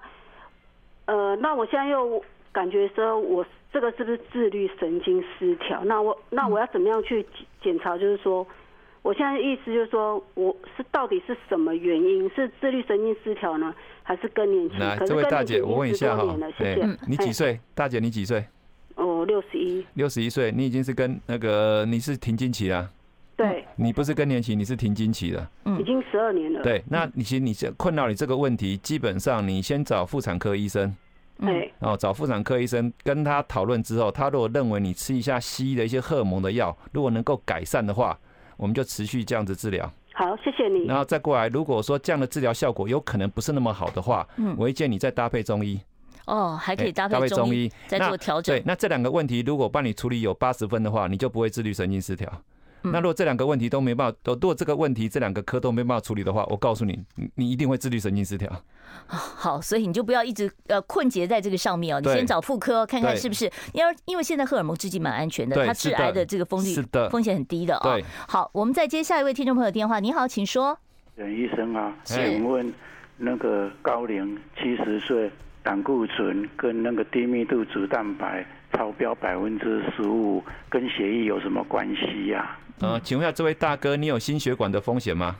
呃，那我现在又感觉说我。这个是不是自律神经失调？那我那我要怎么样去检查？就是说，我现在的意思就是说，我是到底是什么原因？是自律神经失调呢，还是更年期？
来，这位大姐，我问一下哈，谢谢。你几岁？大姐，你几岁？
哦，六十一。
六十一岁，你已经是跟那个你是停经期了？
对。
你不是更年期，你是停经期了。
嗯。已经十二年了。
对，那你其实你困扰你这个问题，基本上你先找妇产科医生。
嗯，
哦，找妇产科医生跟他讨论之后，他如果认为你吃一下西医的一些荷尔蒙的药，如果能够改善的话，我们就持续这样子治疗。
好，谢谢你。
然后再过来，如果说这样的治疗效果有可能不是那么好的话，嗯，我会建议你再搭配中医。
哦，还可以搭配中医再做调整。
对，那这两个问题如果帮你处理有八十分的话，你就不会自律神经失调。那如果这两个问题都没办法，都如果这个问题这两个科都没办法处理的话，我告诉你，你一定会自律神经失调。
好，所以你就不要一直呃困结在这个上面哦，你先找妇科看看是不是，因为因为现在荷尔蒙制剂蛮安全的，它致癌的这个风险风险很低的哦。好，我们再接下一位听众朋友电话，你好，请说。
任医生啊，请问那个高龄七十岁，胆固醇跟那个低密度脂蛋白超标百分之十五，跟血液有什么关系呀？
呃，请问一下这位大哥，你有心血管的风险吗？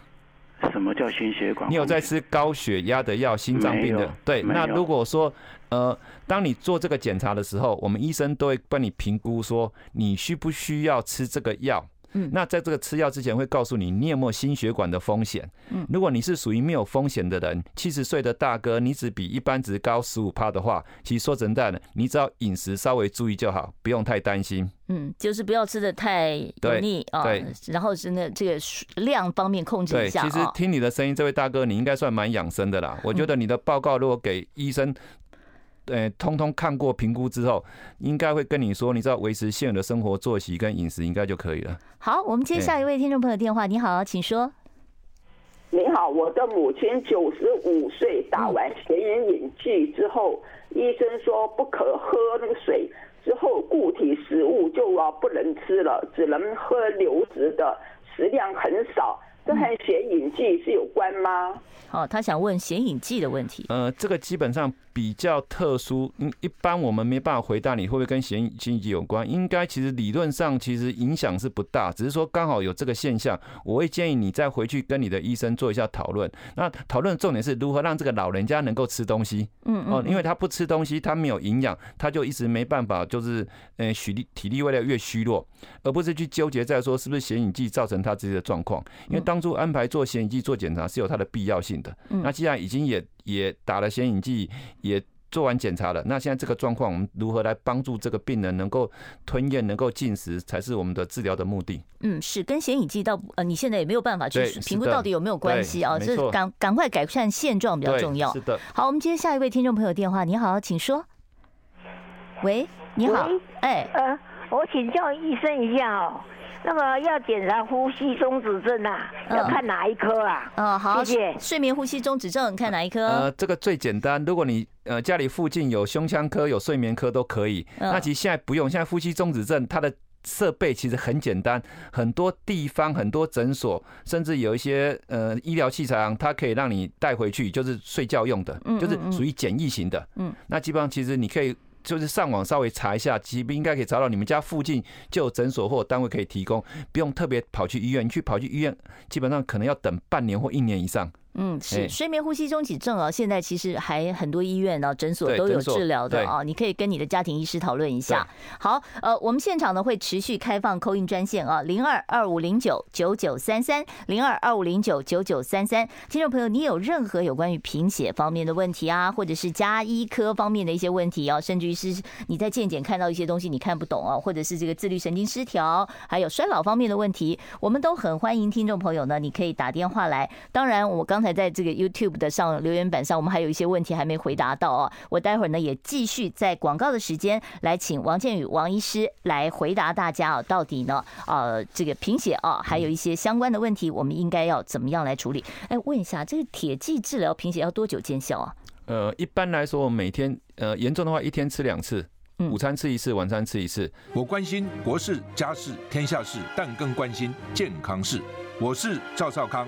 什么叫心血管？
你有在吃高血压的药、心脏病的？对，那如果说呃，当你做这个检查的时候，我们医生都会帮你评估说你需不需要吃这个药。嗯，那在这个吃药之前会告诉你你有没有心血管的风险。嗯，如果你是属于没有风险的人，七十岁的大哥，你只比一般值高十五趴的话，其实说真的，你只要饮食稍微注意就好，不用太担心。
嗯，就是不要吃的太油腻啊，对，然后是那这个量方面控制一下。
其实听你的声音，这位大哥，你应该算蛮养生的啦。我觉得你的报告如果给医生。对，通通看过评估之后，应该会跟你说，你知道维持现有的生活作息跟饮食应该就可以了。
好，我们接下一位听众朋友电话。你好，请说。
你好，我的母亲九十五岁，打完显影隐剂之后，医生说不可喝那个水，之后固体食物就啊不能吃了，只能喝流质的，食量很少。这和显影剂是有关吗？
好，他想问显影剂的问题。
呃，这个基本上。比较特殊，嗯，一般我们没办法回答你会不会跟显影剂有关。应该其实理论上其实影响是不大，只是说刚好有这个现象，我会建议你再回去跟你的医生做一下讨论。那讨论的重点是如何让这个老人家能够吃东西，嗯哦，因为他不吃东西，他没有营养，他就一直没办法，就是呃，体力体力越来越虚弱，而不是去纠结在说是不是显影剂造成他自己的状况。因为当初安排做显影剂做检查是有它的必要性的。那既然已经也也打了显影剂，也做完检查了，那现在这个状况，我们如何来帮助这个病人能够吞咽、能够进食，才是我们的治疗的目的。
嗯，是跟显影剂到呃，你现在也没有办法去评估到底有没有关系啊？这赶赶快改善现状比较重要。
是的。
好，我们接下一位听众朋友电话。你好，请说。喂，你好。哎，
呃，我请教医生一下哦。那么要检查呼吸中止症啊，要看哪一科啊？
嗯，好，谢谢。睡眠呼吸中止症看哪一科？
呃，这个最简单。如果你呃家里附近有胸腔科、有睡眠科都可以。那其实现在不用，现在呼吸中止症它的设备其实很简单，很多地方、很多诊所，甚至有一些呃医疗器材，它可以让你带回去，就是睡觉用的，就是属于简易型的。嗯，那基本上其实你可以。就是上网稍微查一下，其实应该可以找到你们家附近就有诊所或单位可以提供，不用特别跑去医院。你去跑去医院，基本上可能要等半年或一年以上。
嗯，是睡眠呼吸中止症啊，现在其实还很多医院呢、诊所都有治疗的啊，你可以跟你的家庭医师讨论一下。好，呃，我们现场呢会持续开放 call in 专线啊，零二二五零九九九三三，零二二五零九九九三三。听众朋友，你有任何有关于贫血方面的问题啊，或者是加医科方面的一些问题啊，甚至于是你在健检看到一些东西你看不懂啊，或者是这个自律神经失调，还有衰老方面的问题，我们都很欢迎听众朋友呢，你可以打电话来。当然，我刚才在这个 YouTube 的上留言板上，我们还有一些问题还没回答到哦。我待会儿呢也继续在广告的时间来请王建宇王医师来回答大家啊，到底呢呃这个贫血啊，还有一些相关的问题，我们应该要怎么样来处理？哎，问一下，这个铁剂治疗贫血要多久见效啊？
呃，一般来说，每天呃严重的话，一天吃两次，午餐吃一次，晚餐吃一次。
我关心国事、家事、天下事，但更关心健康事。我是赵少康。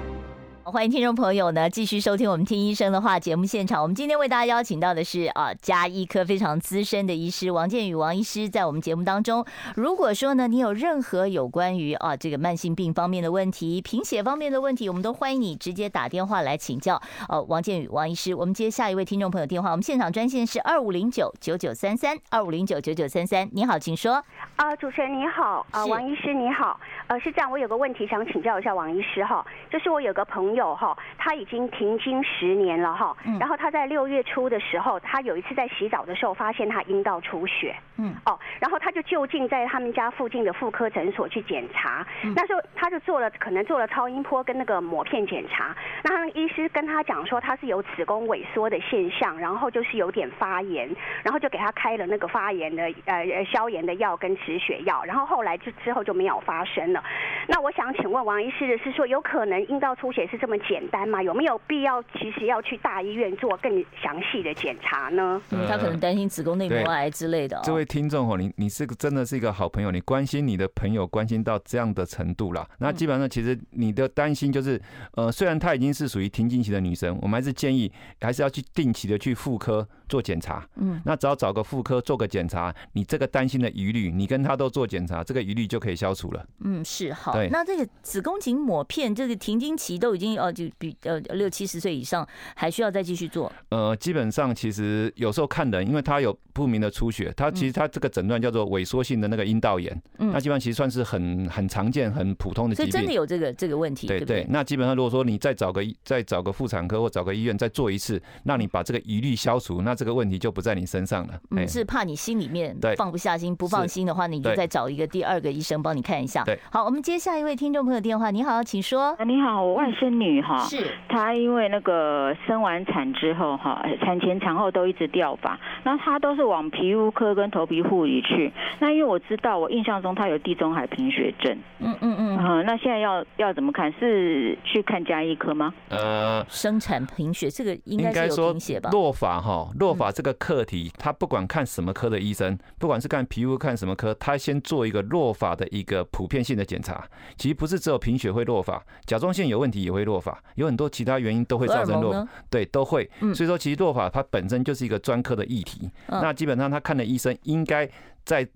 欢迎听众朋友呢继续收听我们听医生的话节目现场。我们今天为大家邀请到的是啊家医科非常资深的医师王建宇王医师，在我们节目当中，如果说呢你有任何有关于啊这个慢性病方面的问题、贫血方面的问题，我们都欢迎你直接打电话来请教哦王建宇王医师。我们接下一位听众朋友电话，我们现场专线是二五零九九九三三二五零九九九三三。你好，请说。
啊，主持人你好，啊王医师你好，呃是这样，我有个问题想请教一下王医师哈，就是我有个朋友。哈，他已经停经十年了哈，然后他在六月初的时候，他有一次在洗澡的时候发现他阴道出血，嗯，哦，然后他就就近在他们家附近的妇科诊所去检查，那时候他就做了可能做了超音波跟那个抹片检查，那他医师跟他讲说他是有子宫萎缩的现象，然后就是有点发炎，然后就给他开了那个发炎的呃消炎的药跟止血药，然后后来就之后就没有发生了。那我想请问王医师的是说，有可能阴道出血是这么么简单吗？有没有必要其实要去大医院做更详细的检查呢？
嗯，他可能担心子宫内膜癌之类的。
这位听众哦，你你是个真的是一个好朋友，你关心你的朋友关心到这样的程度了。那基本上其实你的担心就是，呃，虽然她已经是属于停经期的女生，我们还是建议还是要去定期的去妇科做检查。嗯，那只要找个妇科做个检查，你这个担心的疑虑，你跟他都做检查，这个疑虑就可以消除了。
嗯，是好。对，那这个子宫颈抹片，这个停经期都已经呃就比呃六七十岁以上，还需要再继续做？
呃，基本上其实有时候看人，因为他有不明的出血，他其实他这个诊断叫做萎缩性的那个阴道炎，嗯，那基本上其实算是很很常见、很普通的疾病。
所以真的有这个这个问题，对对，对。
那基本上如果说你再找个再找个妇产科或找个医院再做一次，那你把这个疑虑消除，那这个问题就不在你身上了。
嗯，是怕你心里面放不下心、不放心的话，你就再找一个第二个医生帮你看一下。对，好，我们接下一位听众朋友电话。你好，请说。
你好，我外甥女哈，
是
她因为那个生完产之后哈，产前产后都一直掉发，然后她都是往皮肤科跟头皮护理去。那因为我知道，我印象中她有地中海贫血症。嗯嗯嗯。嗯，那现在要要怎么看？是去看加医科吗？
呃，
生产贫血这个应该是有贫血吧？
落法哈，落法这个课题，他不管看什么科的医生，不管是看皮肤看什么科，他先做一个落法的一个普遍性的检查。其实不是只有贫血会落法，甲状腺有问题也会落法，有很多其他原因都会造成落，对，都会。所以说，其实落法它本身就是一个专科的议题。那基本上他看的医生应该在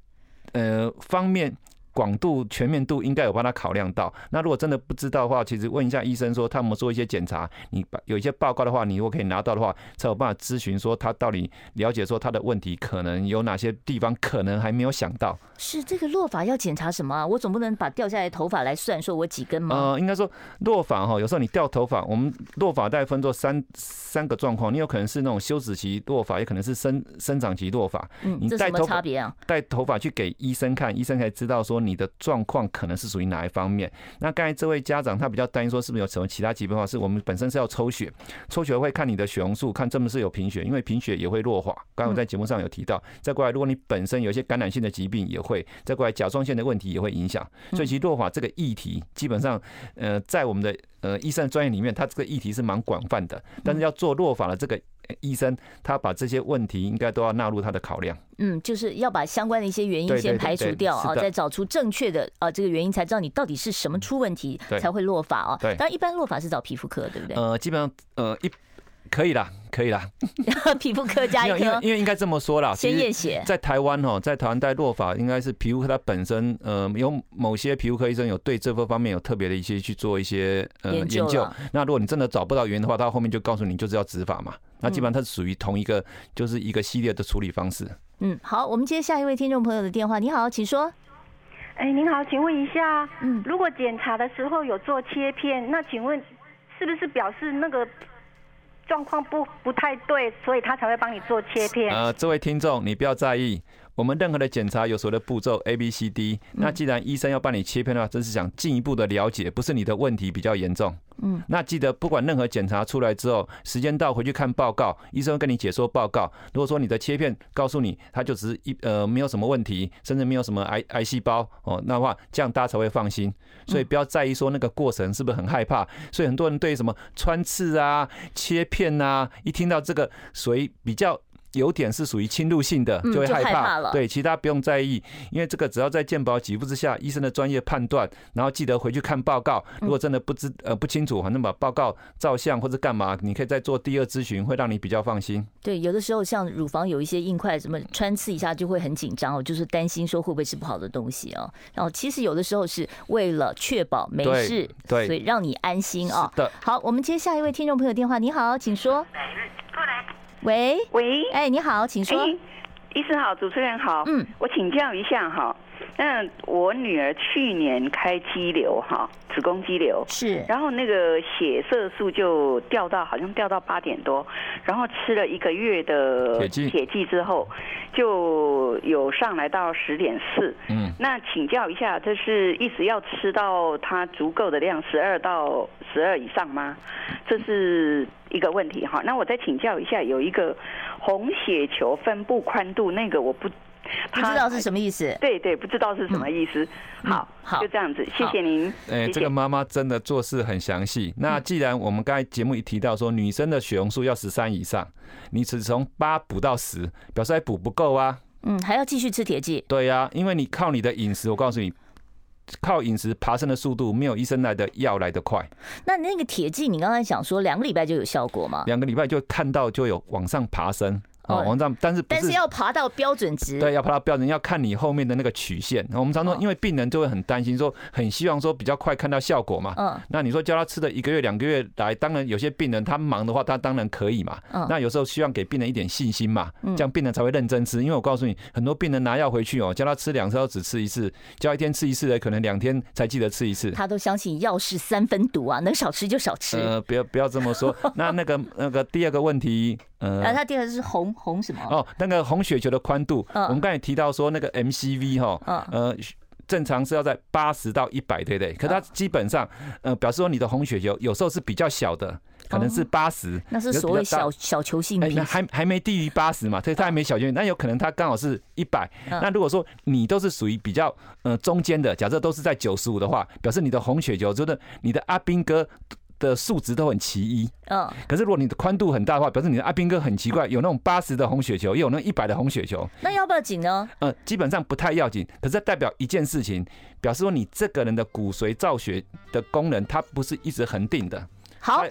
呃方面。广度、全面度应该有帮他考量到。那如果真的不知道的话，其实问一下医生说他们做一些检查，你把有一些报告的话，你如果可以拿到的话，才有办法咨询说他到底了解说他的问题可能有哪些地方可能还没有想到。
是这个落发要检查什么啊？我总不能把掉下来的头发来算，说我几根吗？
呃，应该说落发哈，有时候你掉头发，我们落发大概分作三三个状况，你有可能是那种休止期落发，也可能是生生长期落发。
嗯，这什么差别啊？
带头发去给医生看，医生才知道说。你的状况可能是属于哪一方面？那刚才这位家长他比较担心说，是不是有什么其他疾病的话？是我们本身是要抽血，抽血会看你的血红素，看是不是有贫血，因为贫血也会弱化。刚才我在节目上有提到，再过来，如果你本身有一些感染性的疾病，也会再过来甲状腺的问题也会影响。所以其实弱化这个议题，基本上呃，在我们的呃医生专业里面，它这个议题是蛮广泛的。但是要做弱发的这个。医生他把这些问题应该都要纳入他的考量。
嗯，就是要把相关的一些原因先排除掉啊，再找出正确的啊这个原因，才知道你到底是什么出问题才会落发啊。对，但一般落发是找皮肤科，对不对？
呃，基本上呃一。可以啦，可以啦。
皮肤科加一科，
因为因为应该这么说啦。
先验血。
在台湾哦，在台湾带落法，应该是皮肤科它本身呃有某些皮肤科医生有对这方面有特别的一些去做一些呃研究。那如果你真的找不到原因的话，他后面就告诉你就是要植法嘛。那基本上它是属于同一个就是一个系列的处理方式。
嗯，好，我们接下一位听众朋友的电话。你好，请说。
哎，您好，请问一下，嗯，如果检查的时候有做切片，那请问是不是表示那个？状况不不太对，所以他才会帮你做切片。
呃，这位听众，你不要在意。我们任何的检查有所谓的步骤 A B C D，那既然医生要帮你切片的话，真是想进一步的了解，不是你的问题比较严重。嗯，那记得不管任何检查出来之后，时间到回去看报告，医生跟你解说报告。如果说你的切片告诉你，他就只是一呃没有什么问题，甚至没有什么癌癌细胞哦，那话这样大家才会放心。所以不要在意说那个过程是不是很害怕。所以很多人对什么穿刺啊、切片啊，一听到这个所以比较。有点是属于侵入性的，就会害怕了。对，其他不用在意，因为这个只要在健保给付之下，医生的专业判断，然后记得回去看报告。如果真的不知呃不清楚，反正把报告照相或者干嘛，你可以再做第二咨询，会让你比较放心。
对，有的时候像乳房有一些硬块，什么穿刺一下就会很紧张哦，就是担心说会不会是不好的东西哦。然后其实有的时候是为了确保没事，对，所以让你安心啊。对，好，我们接下一位听众朋友电话，你好，请说。过来。喂喂，哎，你好，请说。
医生好，主持人好。嗯，我请教一下哈，那我女儿去年开肌瘤哈，子宫肌瘤
是，
然后那个血色素就掉到好像掉到八点多，然后吃了一个月的铁剂之后，就有上来到十点四。嗯，那请教一下，这是一直要吃到它足够的量，十二到十二以上吗？这是。一个问题哈，那我再请教一下，有一个红血球分布宽度，那个我不
不知道是什么意思？
对对，不知道是什么意思。好，好，就这样子，谢谢您。
哎，这个妈妈真的做事很详细。那既然我们刚才节目一提到说，女生的血红素要十三以上，你只从八补到十，表示还补不够啊。
嗯，还要继续吃铁剂。
对呀，因为你靠你的饮食，我告诉你，靠饮食爬升的速度没有医生来的药来的快。
那那个铁剂，你刚才想说两个礼拜就有效果吗？
两个礼拜就看到就有往上爬升。哦，网站，但是
但是要爬到标准值，
对，要爬到标准，要看你后面的那个曲线。我们常说，因为病人就会很担心，说很希望说比较快看到效果嘛。嗯。那你说叫他吃的一个月、两个月来，当然有些病人他忙的话，他当然可以嘛。嗯。那有时候希望给病人一点信心嘛，这样病人才会认真吃。因为我告诉你，很多病人拿药回去哦，叫他吃两次都只吃一次，叫一天吃一次的，可能两天才记得吃一次。
他都相信药是三分毒啊，能少吃就少吃。
呃，不要不要这么说。那那个那个第二个问题。
呃，然后他第二个是红红什么？
哦，那个红血球的宽度，我们刚才提到说那个 MCV 哈，呃，正常是要在八十到一百，对不对？可它基本上，呃，表示说你的红血球有时候是比较小的，可能是八十，
那是所谓小小球性贫血，
还还没低于八十嘛，所以它还没小球，那有可能它刚好是一百。那如果说你都是属于比较呃中间的，假设都是在九十五的话，表示你的红血球就是你的阿兵哥。的数值都很奇异，嗯，可是如果你的宽度很大的话，表示你的阿兵哥很奇怪，有那种八十的红血球，也有那种一百的红血球，
那要不要紧呢？
嗯，基本上不太要紧，可是代表一件事情，表示说你这个人的骨髓造血的功能，它不是一直恒定的。
好，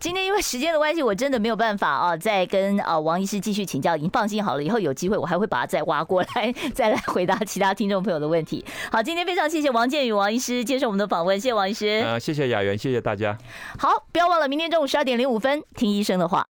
今天因为时间的关系，我真的没有办法啊，再跟啊王医师继续请教。已经放心好了，以后有机会我还会把它再挖过来，再来回答其他听众朋友的问题。好，今天非常谢谢王建宇王医师接受我们的访问，谢谢王医师。
呃，谢谢雅媛，谢谢大家。
好，不要忘了明天中午十二点零五分听医生的话。